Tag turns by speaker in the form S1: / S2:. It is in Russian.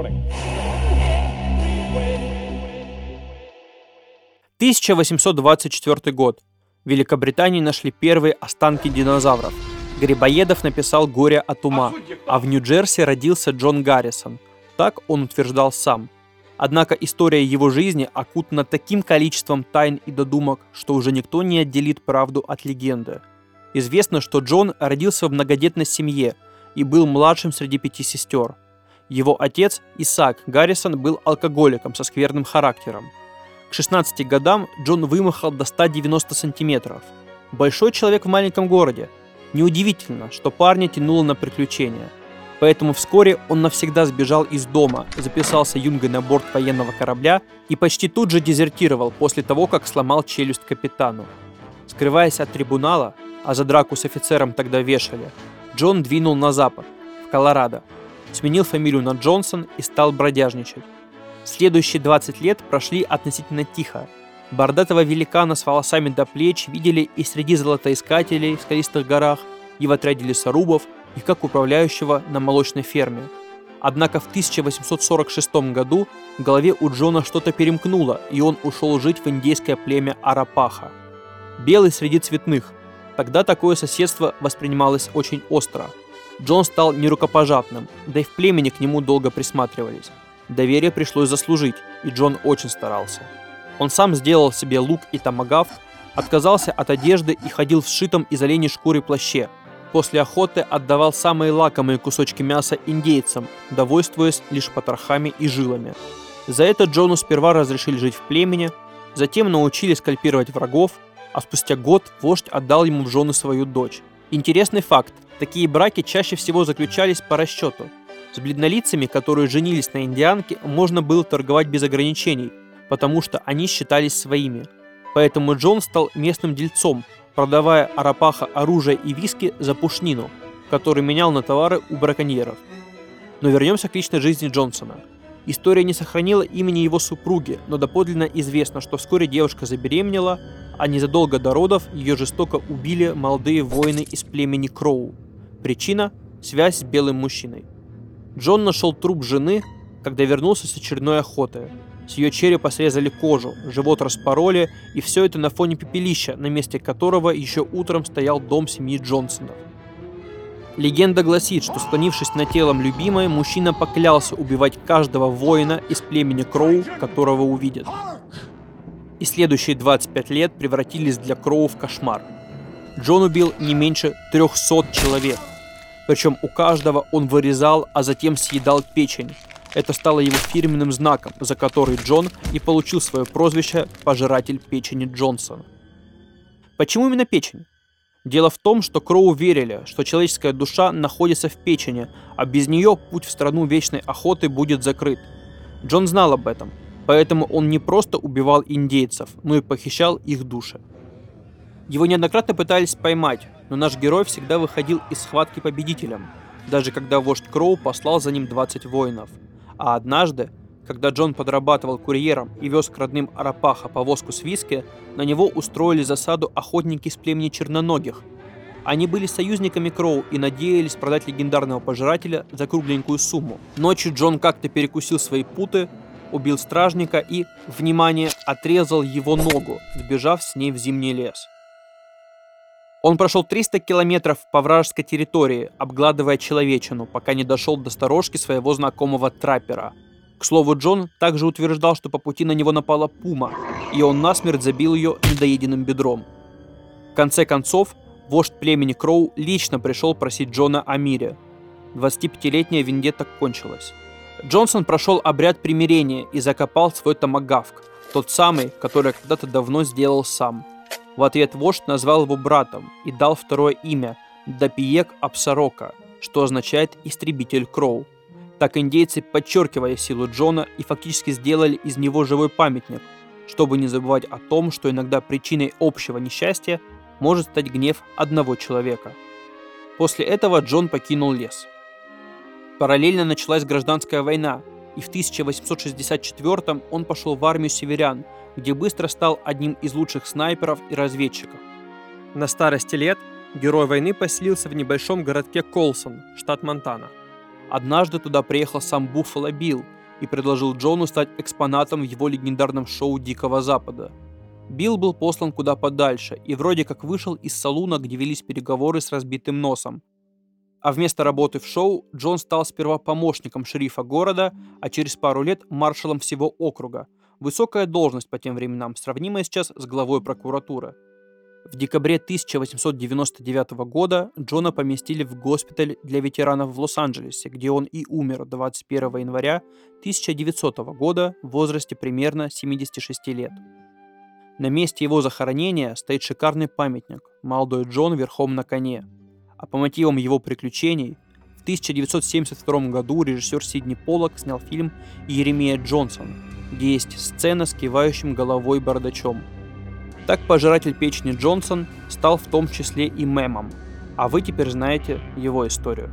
S1: morning.
S2: 1824 год. В Великобритании нашли первые останки динозавров. Грибоедов написал «Горе от ума», а в Нью-Джерси родился Джон Гаррисон. Так он утверждал сам. Однако история его жизни окутана таким количеством тайн и додумок, что уже никто не отделит правду от легенды. Известно, что Джон родился в многодетной семье и был младшим среди пяти сестер. Его отец, Исаак Гаррисон, был алкоголиком со скверным характером – к 16 годам Джон вымахал до 190 сантиметров. Большой человек в маленьком городе. Неудивительно, что парня тянуло на приключения. Поэтому вскоре он навсегда сбежал из дома, записался юнгой на борт военного корабля и почти тут же дезертировал после того, как сломал челюсть капитану. Скрываясь от трибунала, а за драку с офицером тогда вешали, Джон двинул на запад, в Колорадо, сменил фамилию на Джонсон и стал бродяжничать. Следующие 20 лет прошли относительно тихо. Бордатого великана с волосами до плеч видели и среди золотоискателей в скалистых горах, и в отряде лесорубов, и как управляющего на молочной ферме. Однако в 1846 году в голове у Джона что-то перемкнуло, и он ушел жить в индейское племя Арапаха. Белый среди цветных. Тогда такое соседство воспринималось очень остро. Джон стал нерукопожатным, да и в племени к нему долго присматривались. Доверие пришлось заслужить, и Джон очень старался. Он сам сделал себе лук и томагавк, отказался от одежды и ходил в сшитом из оленей шкуры плаще. После охоты отдавал самые лакомые кусочки мяса индейцам, довольствуясь лишь потрохами и жилами. За это Джону сперва разрешили жить в племени, затем научили скальпировать врагов, а спустя год вождь отдал ему в жены свою дочь. Интересный факт, такие браки чаще всего заключались по расчету – с бледнолицами, которые женились на индианке, можно было торговать без ограничений, потому что они считались своими. Поэтому Джон стал местным дельцом, продавая Арапаха оружие и виски за пушнину, который менял на товары у браконьеров. Но вернемся к личной жизни Джонсона. История не сохранила имени его супруги, но доподлинно известно, что вскоре девушка забеременела, а незадолго до родов ее жестоко убили молодые воины из племени Кроу. Причина – связь с белым мужчиной. Джон нашел труп жены, когда вернулся с очередной охоты. С ее черепа срезали кожу, живот распороли, и все это на фоне пепелища, на месте которого еще утром стоял дом семьи Джонсонов. Легенда гласит, что склонившись над телом любимой, мужчина поклялся убивать каждого воина из племени Кроу, которого увидит. И следующие 25 лет превратились для Кроу в кошмар. Джон убил не меньше 300 человек. Причем у каждого он вырезал, а затем съедал печень. Это стало его фирменным знаком, за который Джон и получил свое прозвище «Пожиратель печени Джонсон». Почему именно печень? Дело в том, что Кроу верили, что человеческая душа находится в печени, а без нее путь в страну вечной охоты будет закрыт. Джон знал об этом, поэтому он не просто убивал индейцев, но и похищал их души. Его неоднократно пытались поймать, но наш герой всегда выходил из схватки победителем, даже когда вождь Кроу послал за ним 20 воинов. А однажды, когда Джон подрабатывал курьером и вез к родным Арапаха повозку с виски, на него устроили засаду охотники из племени черноногих. Они были союзниками Кроу и надеялись продать легендарного пожирателя за кругленькую сумму. Ночью Джон как-то перекусил свои путы, убил стражника и, внимание, отрезал его ногу, сбежав с ней в зимний лес. Он прошел 300 километров по вражеской территории, обгладывая человечину, пока не дошел до сторожки своего знакомого траппера. К слову, Джон также утверждал, что по пути на него напала пума, и он насмерть забил ее недоеденным бедром. В конце концов, вождь племени Кроу лично пришел просить Джона о мире. 25-летняя вендетта кончилась. Джонсон прошел обряд примирения и закопал свой томагавк, тот самый, который когда-то давно сделал сам – в ответ вождь назвал его братом и дал второе имя – Дапиек Апсарока, что означает «истребитель Кроу». Так индейцы подчеркивали силу Джона и фактически сделали из него живой памятник, чтобы не забывать о том, что иногда причиной общего несчастья может стать гнев одного человека. После этого Джон покинул лес. Параллельно началась гражданская война, и в 1864 он пошел в армию северян – где быстро стал одним из лучших снайперов и разведчиков. На старости лет герой войны поселился в небольшом городке Колсон, штат Монтана. Однажды туда приехал сам Буффало Билл и предложил Джону стать экспонатом в его легендарном шоу «Дикого Запада». Билл был послан куда подальше и вроде как вышел из салуна, где велись переговоры с разбитым носом. А вместо работы в шоу Джон стал сперва помощником шерифа города, а через пару лет маршалом всего округа. Высокая должность по тем временам, сравнимая сейчас с главой прокуратуры. В декабре 1899 года Джона поместили в госпиталь для ветеранов в Лос-Анджелесе, где он и умер 21 января 1900 года в возрасте примерно 76 лет. На месте его захоронения стоит шикарный памятник «Молодой Джон верхом на коне». А по мотивам его приключений в 1972 году режиссер Сидни Поллок снял фильм «Еремия Джонсон», где есть сцена с кивающим головой бородачом. Так пожиратель печени Джонсон стал в том числе и мемом, а вы теперь знаете его историю.